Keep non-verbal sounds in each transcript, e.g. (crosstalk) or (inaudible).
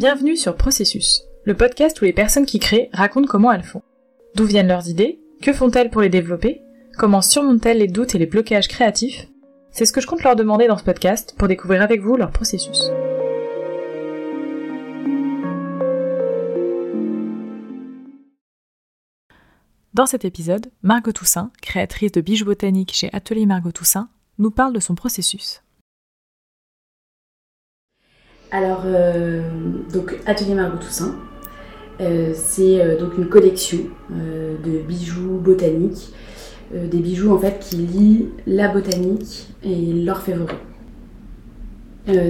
Bienvenue sur Processus, le podcast où les personnes qui créent racontent comment elles font. D'où viennent leurs idées Que font-elles pour les développer Comment surmontent-elles les doutes et les blocages créatifs? C'est ce que je compte leur demander dans ce podcast pour découvrir avec vous leur processus. Dans cet épisode, Margot Toussaint, créatrice de bijoux botaniques chez Atelier Margot Toussaint, nous parle de son processus. Alors, euh, donc Atelier Margot Toussaint, euh, c'est euh, donc une collection de bijoux botaniques, des bijoux en fait qui lient la botanique et l'orfèvrerie.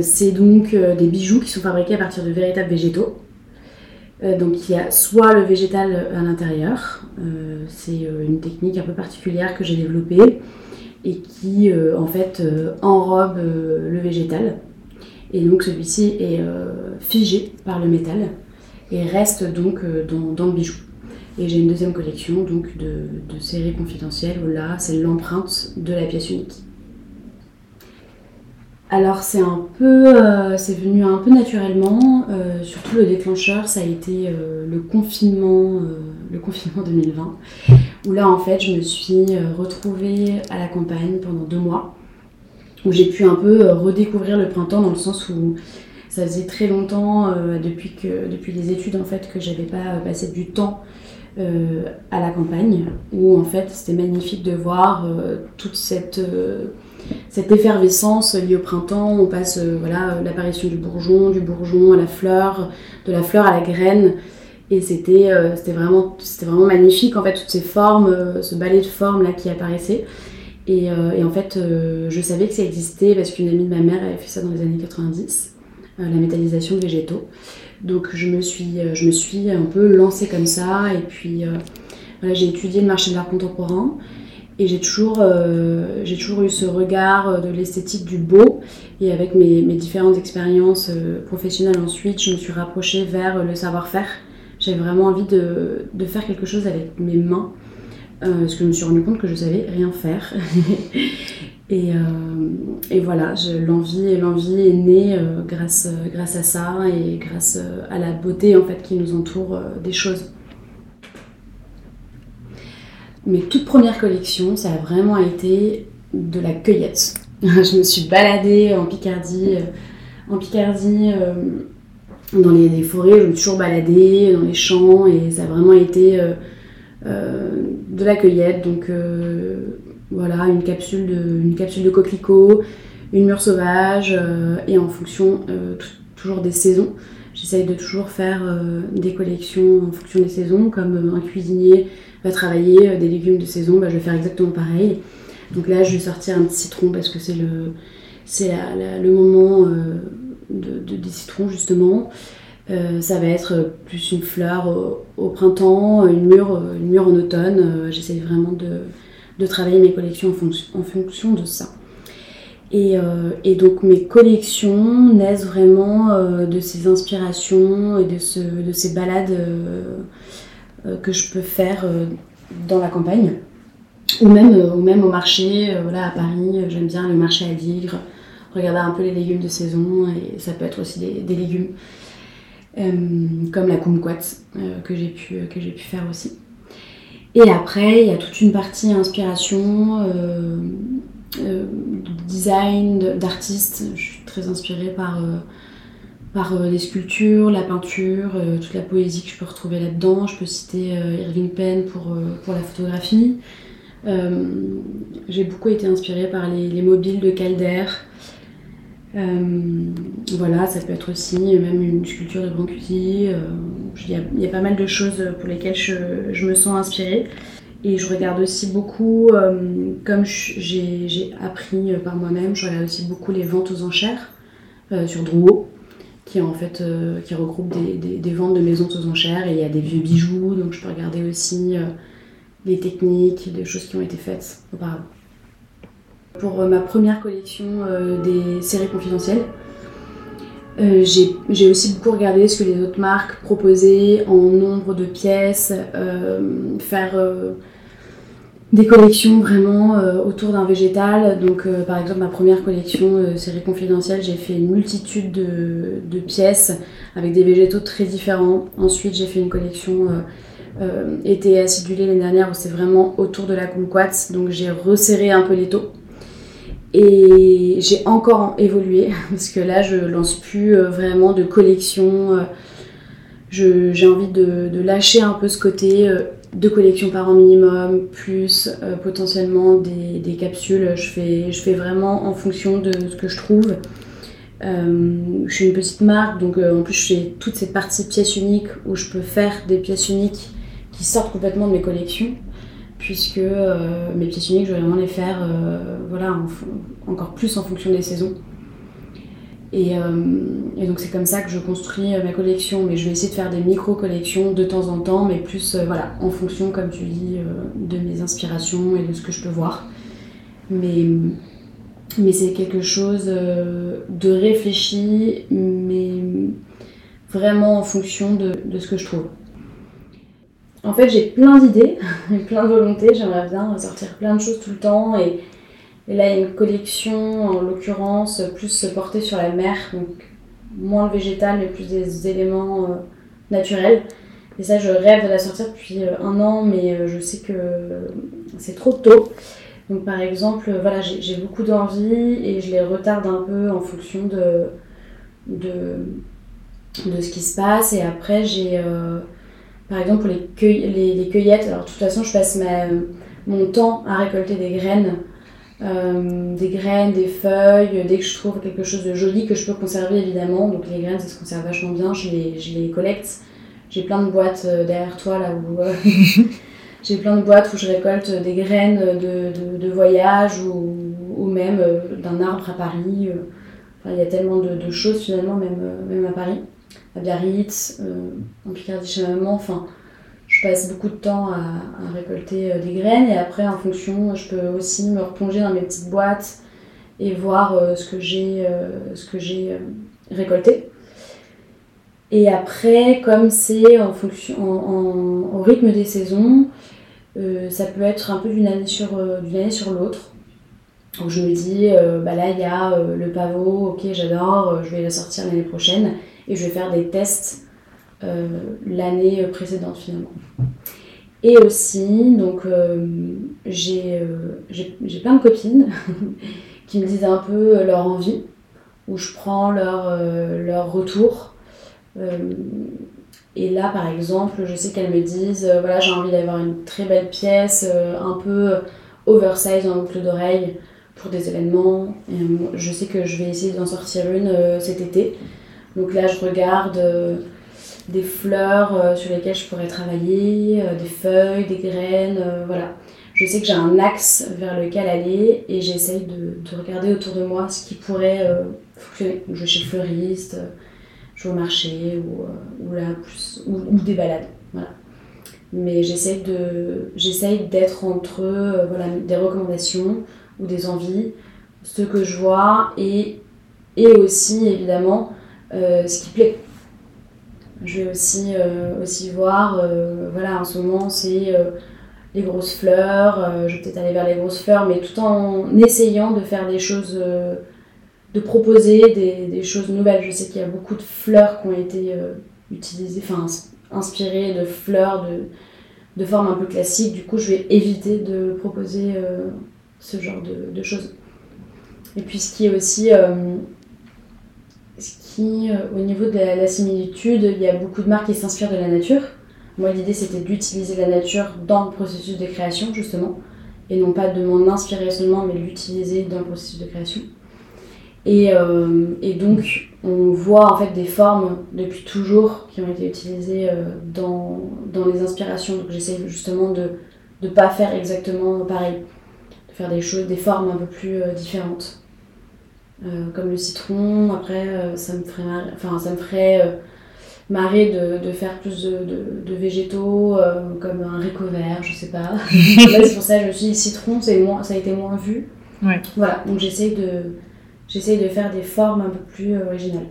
c'est donc des bijoux qui sont fabriqués à partir de véritables végétaux. donc il y a soit le végétal à l'intérieur, c'est une technique un peu particulière que j'ai développée et qui en fait enrobe le végétal et donc celui-ci est euh, figé par le métal et reste donc euh, dans, le bijou. Et j'ai une deuxième collection donc de, séries confidentielles où là c'est l'empreinte de la pièce unique. Alors c'est un peu, euh, c'est venu un peu naturellement. surtout le déclencheur, ça a été le confinement, le confinement (laughs) 2020, où là en fait je me suis retrouvée à la campagne pendant deux mois où j'ai pu un peu euh, redécouvrir le printemps dans le sens où ça faisait très longtemps euh, depuis que depuis les études en fait que j'avais pas passé du temps euh, à la campagne où en fait c'était magnifique de voir toute cette cette effervescence liée au printemps. On passe voilà l'apparition du bourgeon du bourgeon à la fleur de la fleur à la graine. Et c'était c'était vraiment vraiment magnifique en fait toutes ces formes ce balai de formes là qui apparaissait euh, et, en fait, euh, je savais que ça existait parce qu'une amie de ma mère avait fait ça dans les années 90, euh, la métallisation de végétaux. Donc je me suis, je me suis un peu lancée comme ça. Et puis voilà, j'ai étudié le marché de l'art contemporain. Et j'ai toujours, toujours eu ce regard de l'esthétique du beau. Et avec mes, différentes expériences professionnelles ensuite, je me suis rapprochée vers le savoir-faire. J'avais vraiment envie de, faire quelque chose avec mes mains parce que je me suis rendu compte que je savais rien faire. (laughs) et, euh, et, voilà, l'envie l'envie est née euh, grâce, grâce à ça et grâce à la beauté en fait qui nous entoure des choses. Mes toutes premières collections, ça a vraiment été de la cueillette. (laughs) je me suis baladée en Picardie, en Picardie dans les, les, forêts, je me suis toujours baladée dans les champs et ça a vraiment été euh, de la cueillette, donc euh, voilà, une capsule de, une capsule de coquelicot, une mûre sauvage, euh, et en fonction toujours des saisons. J'essaye de toujours faire des collections en fonction des saisons, comme un cuisinier va travailler des légumes de saison, bah, je vais faire exactement pareil. Donc là, je vais sortir un petit citron parce que c'est le, le moment de, des citrons justement. Euh, ça va être plus une fleur au, printemps, une mûre, une mûre en automne. Euh, j'essaie vraiment de, travailler mes collections en, fonction de ça. Euh, et, donc mes collections naissent vraiment de ces inspirations et de, de ces balades que je peux faire dans la campagne. Ou même, ou même au marché, voilà, à Paris, j'aime bien le marché à Digre, regarder un peu les légumes de saison, et ça peut être aussi des légumes euh, comme la kumquat euh, que j'ai pu, que pu faire aussi. Et après, il y a toute une partie inspiration, euh, design, d'artistes. Je suis très inspirée par, par les sculptures, la peinture, toute la poésie que je peux retrouver là-dedans. Je peux citer Irving Penn pour, pour la photographie. J'ai beaucoup été inspirée par les, les mobiles de Calder. Euh, voilà, ça peut être aussi même une sculpture de Brancusi. Euh, il y, a pas mal de choses pour lesquelles je, me sens inspirée. Et je regarde aussi beaucoup, euh, comme j'ai appris par moi-même, je regarde aussi beaucoup les ventes aux enchères sur Drouot, qui en fait qui regroupe des, des, ventes de maisons aux enchères. Et il y a des vieux bijoux, donc je peux regarder aussi les techniques, des choses qui ont été faites auparavant. Pour euh, ma première collection euh, des séries confidentielles, euh, j'ai aussi beaucoup regardé ce que les autres marques proposaient en nombre de pièces, faire des collections vraiment autour d'un végétal. Donc, par exemple, ma première collection, série confidentielle, j'ai fait une multitude de, pièces avec des végétaux très différents. Ensuite, j'ai fait une collection été acidulée l'année dernière où c'est vraiment autour de la kumquat. Donc, j'ai resserré un peu les taux. Et j'ai encore évolué (laughs) parce que là, je lance plus euh, vraiment de collection. Euh, j'ai envie de, lâcher un peu ce côté euh, de collection par an minimum, plus potentiellement des, capsules. Je fais, je fais vraiment en fonction de ce que je trouve. je suis une petite marque, donc en plus je fais toute cette partie pièces uniques où je peux faire des pièces uniques qui sortent complètement de mes collections puisque euh, mes pièces uniques, je vais vraiment les faire euh, voilà, encore plus en fonction des saisons. Et, euh, donc c'est comme ça que je construis ma collection, mais je vais essayer de faire des micro-collections de temps en temps, mais plus voilà, en fonction, comme tu dis, de mes inspirations et de ce que je peux voir. Mais, mais c'est quelque chose de réfléchi, mais vraiment en fonction de, de ce que je trouve. En fait, j'ai plein d'idées, (laughs) plein de volontés. J'aimerais bien sortir plein de choses tout le temps. Et, là, il y a une collection, en l'occurrence, plus portée sur la mer. Donc, moins le végétal, mais plus des éléments euh, naturels. Et ça, je rêve de la sortir depuis euh, un an, mais euh, je sais que c'est trop tôt. Donc, par exemple, voilà, j'ai beaucoup d'envie et je les retarde un peu en fonction de, de, de ce qui se passe. Et après, j'ai par exemple, pour les, les, cueillettes, alors de toute façon, je passe mon temps à récolter des graines. Euh, des graines, des feuilles, dès que je trouve quelque chose de joli que je peux conserver évidemment. Donc les graines, ça se conserve vachement bien, je les, je les collecte. J'ai plein de boîtes euh, derrière toi là où euh, (laughs) j'ai plein de boîtes où je récolte des graines de, de, voyage ou, ou même d'un arbre à Paris. Il y a tellement de, choses finalement, même, même à Paris à Biarritz, euh, en Picardie chez ma maman. Enfin, je passe beaucoup de temps à, récolter euh, des graines et après, en fonction, je peux aussi me replonger dans mes petites boîtes et voir euh, ce que j'ai récolté. Et après, comme c'est en fonction, en, au rythme des saisons, ça peut être un peu d'une année sur, année sur l'autre. Donc je me dis, bah là il y a le pavot, ok j'adore, je vais le sortir l'année prochaine et je vais faire des tests euh, l'année précédente finalement. Et aussi, donc euh, euh, j'ai plein de copines (laughs) qui me disent un peu leur envie, où je prends leur, leur retour. et là, par exemple, je sais qu'elles me disent, voilà, j'ai envie d'avoir une très belle pièce, un peu oversize en boucle d'oreille pour des événements. Je sais que je vais essayer d'en sortir une cet été. Donc là, je regarde euh, des fleurs euh, sur lesquelles je pourrais travailler, euh, des feuilles, des graines, voilà. Je sais que j'ai un axe vers lequel aller et j'essaye de, regarder autour de moi ce qui pourrait fonctionner. je vais chez le fleuriste, je vais au marché ou, là, plus, ou, des balades. Voilà. Mais j'essaye de, j'essaye d'être entre voilà, des recommandations ou des envies, ce que je vois et, et aussi évidemment ce qui plaît. Je vais aussi, euh, voir, euh, voilà, en ce moment, c'est les grosses fleurs. je vais peut-être aller vers les grosses fleurs, mais tout en essayant de faire des choses, de proposer des, choses nouvelles. Je sais qu'il y a beaucoup de fleurs qui ont été utilisées, enfin, inspirées de fleurs de, de forme un peu classique. Du coup, je vais éviter de proposer ce genre de, de, choses. Et puis, ce qui est aussi qui, euh, au niveau de la, similitude, il y a beaucoup de marques qui s'inspirent de la nature. Moi, l'idée, c'était d'utiliser la nature dans le processus de création, justement, et non pas de m'en inspirer seulement, mais l'utiliser dans le processus de création. Et, euh, et, donc, on voit en fait des formes depuis toujours qui ont été utilisées euh, dans, dans, les inspirations. Donc, j'essaie justement de ne pas faire exactement pareil, de faire des choses, des formes un peu plus différentes. Euh, comme le citron. Après, euh, ça me ferait, marrer, enfin, ça me ferait euh, marrer de, de, faire plus de, de, végétaux, comme un haricot vert, je sais pas. (laughs) c'est pour ça que je me suis dit citron, moins, ça a été moins vu. Voilà, donc j'essaie de, de faire des formes un peu plus originales.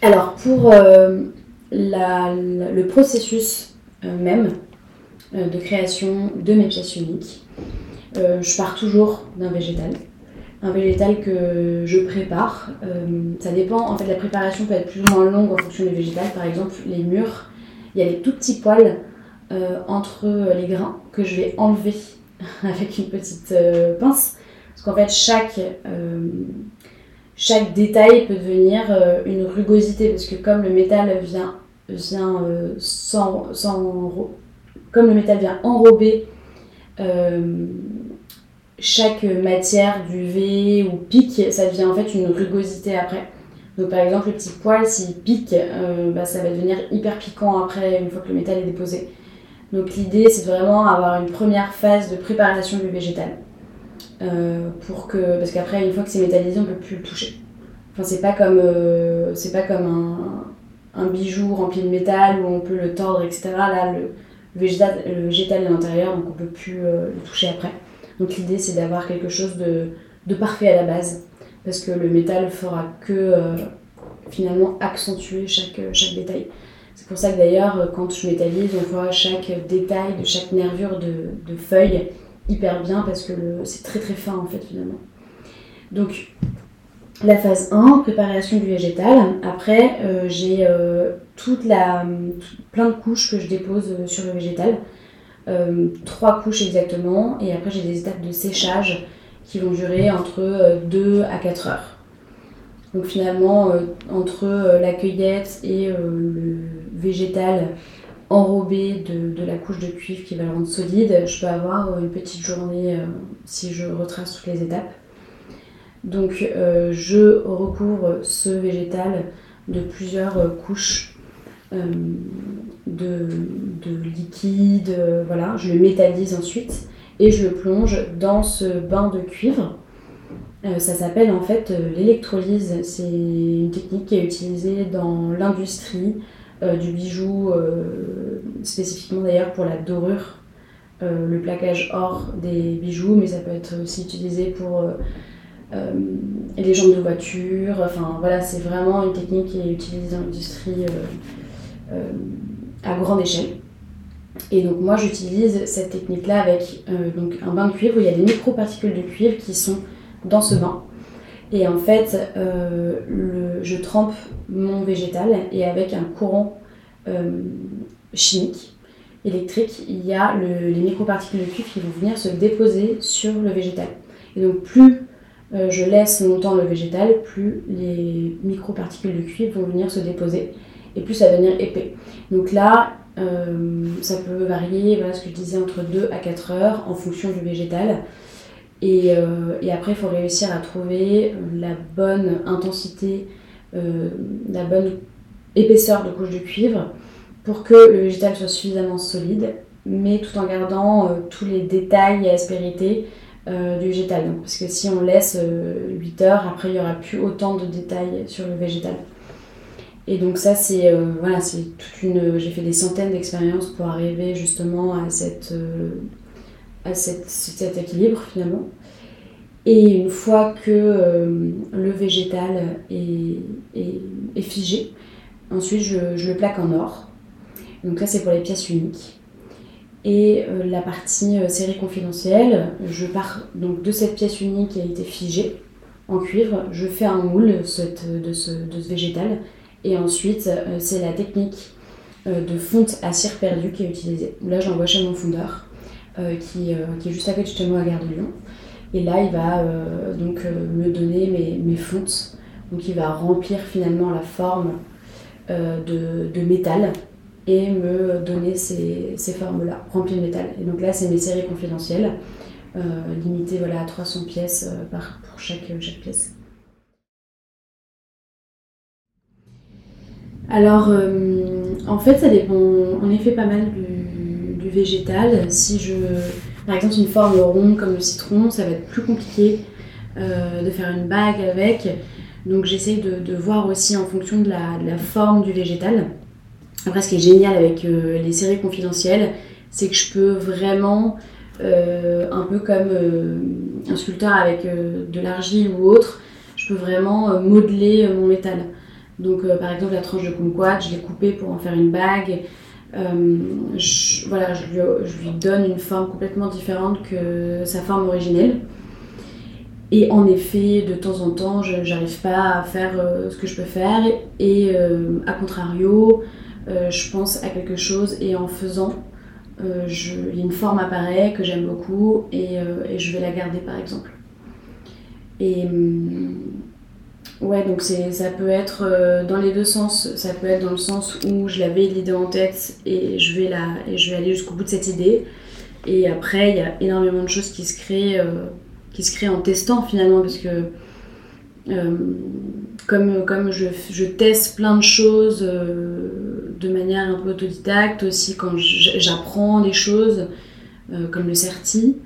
Alors, pour la, le processus même, de création de mes pièces uniques. Je pars toujours d'un végétal un végétal que je prépare. ça dépend, en fait la préparation peut être plus ou moins longue en fonction du végétal. Par exemple les murs, il y a les tout petits poils entre les grains que je vais enlever (laughs) avec une petite pince. Parce qu'en fait chaque chaque détail peut devenir euh, une rugosité parce que comme le métal vient, vient euh, sans, comme le métal vient enrober euh, chaque matière du V ou pique, ça devient en fait une rugosité après. Donc par exemple le petit poil s'il pique, bah, ça va devenir hyper piquant après une fois que le métal est déposé. Donc l'idée c'est vraiment avoir une première phase de préparation du végétal. Euh, pour que parce qu'après une fois que c'est métallisé on peut plus le toucher enfin c'est pas comme euh, pas comme un, un, bijou rempli de métal où on peut le tordre etc là le, végétal le végétal est à l'intérieur donc on peut plus euh, le toucher après donc l'idée c'est d'avoir quelque chose de, de, parfait à la base parce que le métal fera que finalement accentuer chaque, chaque détail c'est pour ça que d'ailleurs quand je métallise on voit chaque détail de chaque nervure de, de feuille hyper bien parce que c'est très très fin en fait finalement. Donc la phase 1, préparation du végétal. Après, euh, j'ai euh, toute la, plein de couches que je dépose euh, sur le végétal. Trois couches exactement. Et après, j'ai des étapes de séchage qui vont durer entre 2 à 4 heures. Donc finalement, entre la cueillette et le végétal, enrobé de, la couche de cuivre qui va le rendre solide, je peux avoir une petite journée euh, si je retrace toutes les étapes. Donc euh, je recouvre ce végétal de plusieurs euh, de, liquide, voilà, je le métallise ensuite et je le plonge dans ce bain de cuivre. ça s'appelle en fait l'électrolyse, c'est une technique qui est utilisée dans l'industrie euh, du bijou, euh, spécifiquement d'ailleurs pour la dorure, euh, le plaquage or des bijoux, mais ça peut être aussi utilisé pour les jambes de voiture. Enfin voilà, c'est vraiment une technique qui est utilisée dans l'industrie à grande échelle. Et donc moi j'utilise cette technique-là avec donc un bain de cuivre où il y a des microparticules de cuivre qui sont dans ce bain. Et en fait, euh, je trempe mon végétal et avec un courant euh, chimique, électrique, il y a les microparticules de cuivre qui vont venir se déposer sur le végétal. Et donc plus euh, je laisse longtemps le végétal, plus les microparticules de cuivre vont venir se déposer et plus ça va devenir épais. Donc là, ça peut varier, voilà ce que je disais, entre 2 à 4 heures en fonction du végétal. Euh, et, après, il faut réussir à trouver la bonne intensité, euh, la bonne épaisseur de couche de cuivre pour que le végétal soit suffisamment solide, mais tout en gardant euh, tous les détails et aspérités du végétal. parce que si on laisse 8 heures, après il n'y aura plus autant de détails sur le végétal. Et donc ça c'est voilà, c'est toute une j'ai fait des centaines d'expériences pour arriver justement à cette à cet équilibre finalement. Et une fois que euh, le végétal est, est, figé, ensuite je, le plaque en or. Donc là c'est pour les pièces uniques. Et euh, la partie euh, série confidentielle, je pars donc de cette pièce unique qui a été figée en cuivre, je fais un moule de, ce, de ce végétal. Et ensuite c'est la technique de fonte à cire perdue qui est utilisée. Là j'envoie chez mon fondeur. Euh, qui, euh, est juste à côté moi à Gare de Lyon. Et là, il va euh, donc me donner mes, fontes. Donc il va remplir finalement la forme de, métal et me donner ces, formes-là, remplies de métal. Et donc là, c'est mes séries confidentielles, limitées voilà, à 300 pièces par, pour chaque pièce. Alors, en fait, ça dépend en effet pas mal du, végétal. Si je, par exemple, une forme ronde comme le citron, ça va être plus compliqué euh, de faire une bague avec. Donc j'essaye de, voir aussi en fonction de la, forme du végétal. Après, ce qui est génial avec euh, les séries confidentielles, c'est que je peux vraiment, euh, un peu comme un sculpteur avec de l'argile ou autre, je peux vraiment modeler mon métal. Donc par exemple la tranche de kumquat, je l'ai coupée pour en faire une bague. je, voilà, je lui, donne une forme complètement différente que sa forme originelle. Et en effet, de temps en temps, je n'arrive pas à faire ce que je peux faire. Et à contrario, je pense à quelque chose et en faisant, euh, je, une forme apparaît que j'aime beaucoup et, euh, et, je vais la garder par exemple. Et hum, ouais, donc ça peut être euh, dans les deux sens. Ça peut être dans le sens où je l'avais l'idée en tête et je vais, et je vais aller jusqu'au bout de cette idée. Et après, il y a énormément de choses qui se créent, qui se créent en testant finalement parce que comme, comme je, teste plein de choses de manière un peu autodidacte aussi quand j'apprends des choses euh, comme le certi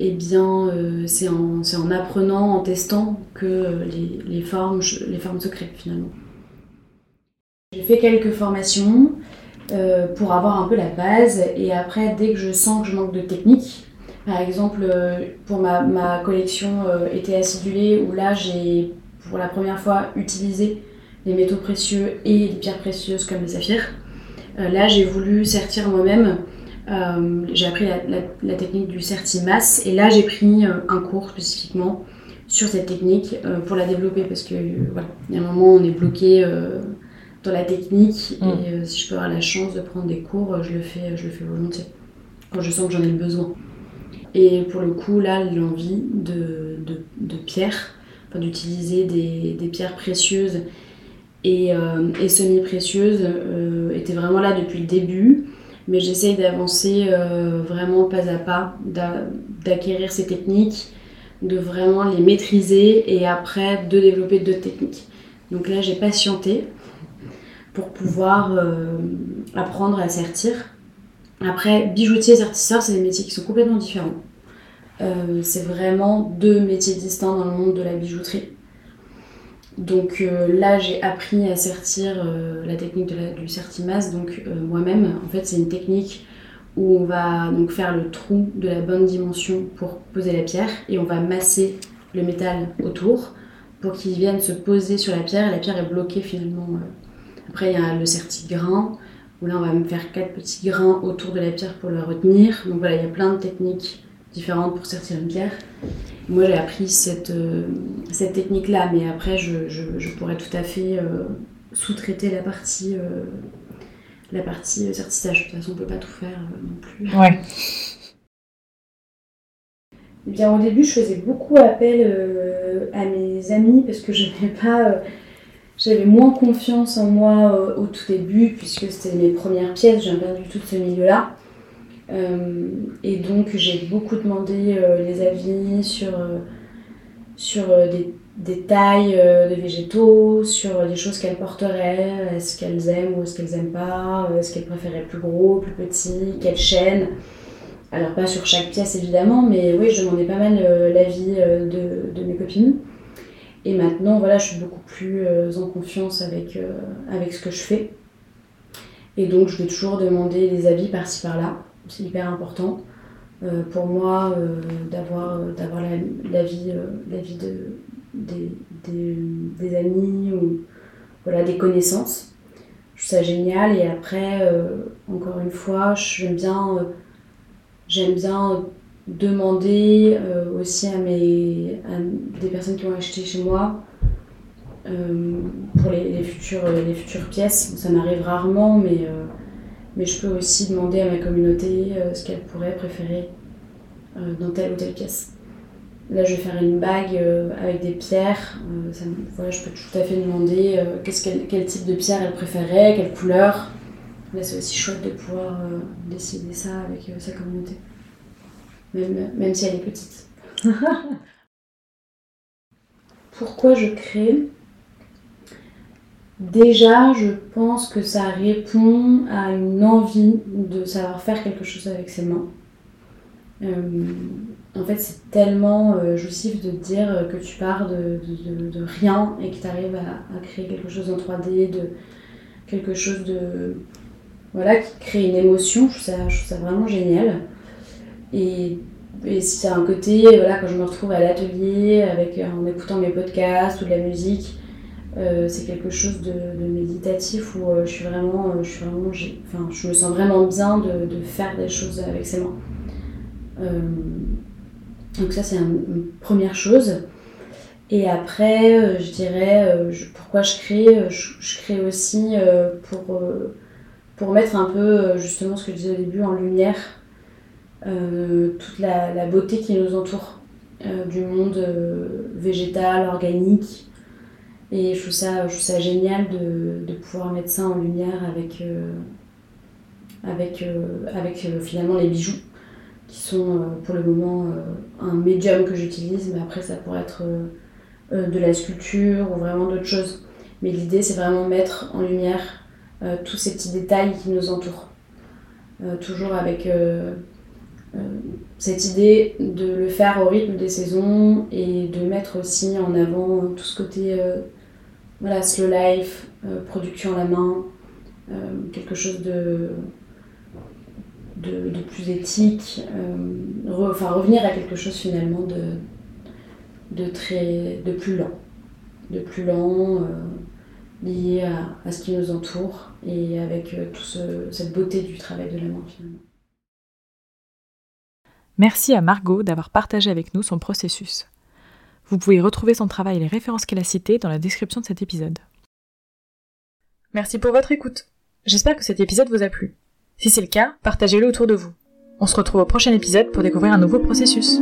eh bien euh, c'est en, en, apprenant, en testant que les, les, formes, les formes se créent finalement. J'ai fait quelques formations euh, pour avoir un peu la base et après dès que je sens que je manque de technique, par exemple pour ma, ma collection été acidulée où là j'ai pour la première fois utilisé les métaux précieux et les pierres précieuses comme les saphirs. Euh, là, j'ai voulu sertir moi-même. Euh, j'ai appris la, technique du sertimas et là, j'ai pris euh, un cours spécifiquement sur cette technique pour la développer parce que voilà, il y a un moment on est bloqué dans la technique et mm. si je peux avoir la chance de prendre des cours, je le fais, je le fais volontiers quand je sens que j'en ai le besoin. Et pour le coup, là, l'envie de, de, de pierre, d'utiliser des, des, pierres précieuses et, euh, et semi-précieuse euh, était vraiment là depuis le début. Mais j'essaye d'avancer euh, vraiment pas à pas, d'acquérir ces techniques, de vraiment les maîtriser et après de développer d'autres techniques. Donc là, j'ai patienté pour pouvoir apprendre à sertir. Après, bijoutier et sertisseur, c'est des métiers qui sont complètement différents. c'est vraiment deux métiers distincts dans le monde de la bijouterie. Donc euh, là, j'ai appris à sertir euh, la technique de la, du sertimas, donc euh, moi-même. En fait, c'est une technique où on va donc faire le trou de la bonne dimension pour poser la pierre et on va masser le métal autour pour qu'il vienne se poser sur la pierre et la pierre est bloquée finalement. Après, il y a le serti-grain où là, on va faire quatre petits grains autour de la pierre pour la retenir. Donc voilà, il y a plein de techniques différentes pour sertir une pierre. Moi, j'ai appris cette, euh, cette technique-là, mais après, je, je, pourrais tout à fait euh, sous-traiter la partie, euh, la partie certissage. De toute façon, on ne peut pas tout faire non plus. Ouais. Eh bien, au début, je faisais beaucoup appel à mes amis parce que je n'avais pas j'avais moins confiance en moi au tout début puisque c'était mes premières pièces, viens pas du tout de ce milieu-là. Euh, et donc j'ai beaucoup demandé euh, les avis sur, euh, sur des, des, tailles de végétaux, sur des choses qu'elles porteraient, est-ce qu'elles aiment ou est-ce qu'elles aiment pas, est-ce qu'elles préféraient plus gros, plus petit, quelle chaîne? Alors pas sur chaque pièce évidemment, mais oui, je demandais pas mal l'avis de, de, mes copines. Et maintenant, voilà, je suis beaucoup plus en confiance avec, avec ce que je fais. Et donc, je vais toujours demander des avis par-ci par-là c'est hyper important euh, pour moi euh, d'avoir d'avoir l'avis la, la de, des, des, amis ou voilà, des connaissances. Je trouve ça génial et après, euh, encore une fois, j'aime bien, j'aime bien demander aussi à, mes, à des personnes qui ont acheté chez moi pour les, les, futures, les futures pièces. Ça m'arrive rarement, mais mais je peux aussi demander à ma communauté euh, ce qu'elle pourrait préférer euh, dans telle ou telle pièce. Là, je vais faire une bague euh, avec des pierres. Ça, voilà, je peux tout à fait demander quel type de pierre elle préférait, quelle couleur. Là, c'est aussi chouette de pouvoir décider ça avec sa communauté, même, même si elle est petite. (laughs) Pourquoi je crée? Déjà, je pense que ça répond à une envie de savoir faire quelque chose avec ses mains. Euh, en fait, c'est tellement euh, jouissif de dire que tu pars de, rien et que tu arrives à, créer quelque chose en 3D, de quelque chose de. Voilà, qui crée une émotion. Je trouve ça, vraiment génial. Et, et c'est un côté, voilà, quand je me retrouve à l'atelier avec, en écoutant mes podcasts ou de la musique, c'est quelque chose de, méditatif où je suis vraiment, je suis vraiment, je me sens vraiment bien de, faire des choses avec ses mains. donc ça c'est une première chose. Et après, je dirais, pourquoi je crée je, crée aussi pour, pour mettre un peu, justement, ce que je disais au début, en lumière toute la, beauté qui nous entoure. Euh, du monde euh, végétal, organique. Et je trouve ça, je trouve ça génial de, de pouvoir mettre ça en lumière avec, euh, avec, avec finalement les bijoux, qui sont pour le moment un médium que j'utilise, mais après ça pourrait être de la sculpture ou vraiment d'autres choses. Mais l'idée, c'est vraiment mettre en lumière tous ces petits détails qui nous entourent. toujours avec euh, cette idée de le faire au rythme des saisons et de mettre aussi en avant tout ce côté euh, voilà, slow life, euh, production à la main, quelque chose de, de, plus éthique, enfin revenir à quelque chose finalement de, de, très, de plus lent, de plus lent, lié à, à, ce qui nous entoure et avec toute cette beauté du travail de la main finalement. Merci à Margot d'avoir partagé avec nous son processus. Vous pouvez retrouver son travail et les références qu'elle a citées dans la description de cet épisode. Merci pour votre écoute. J'espère que cet épisode vous a plu. Si c'est le cas, partagez-le autour de vous. On se retrouve au prochain épisode pour découvrir un nouveau processus.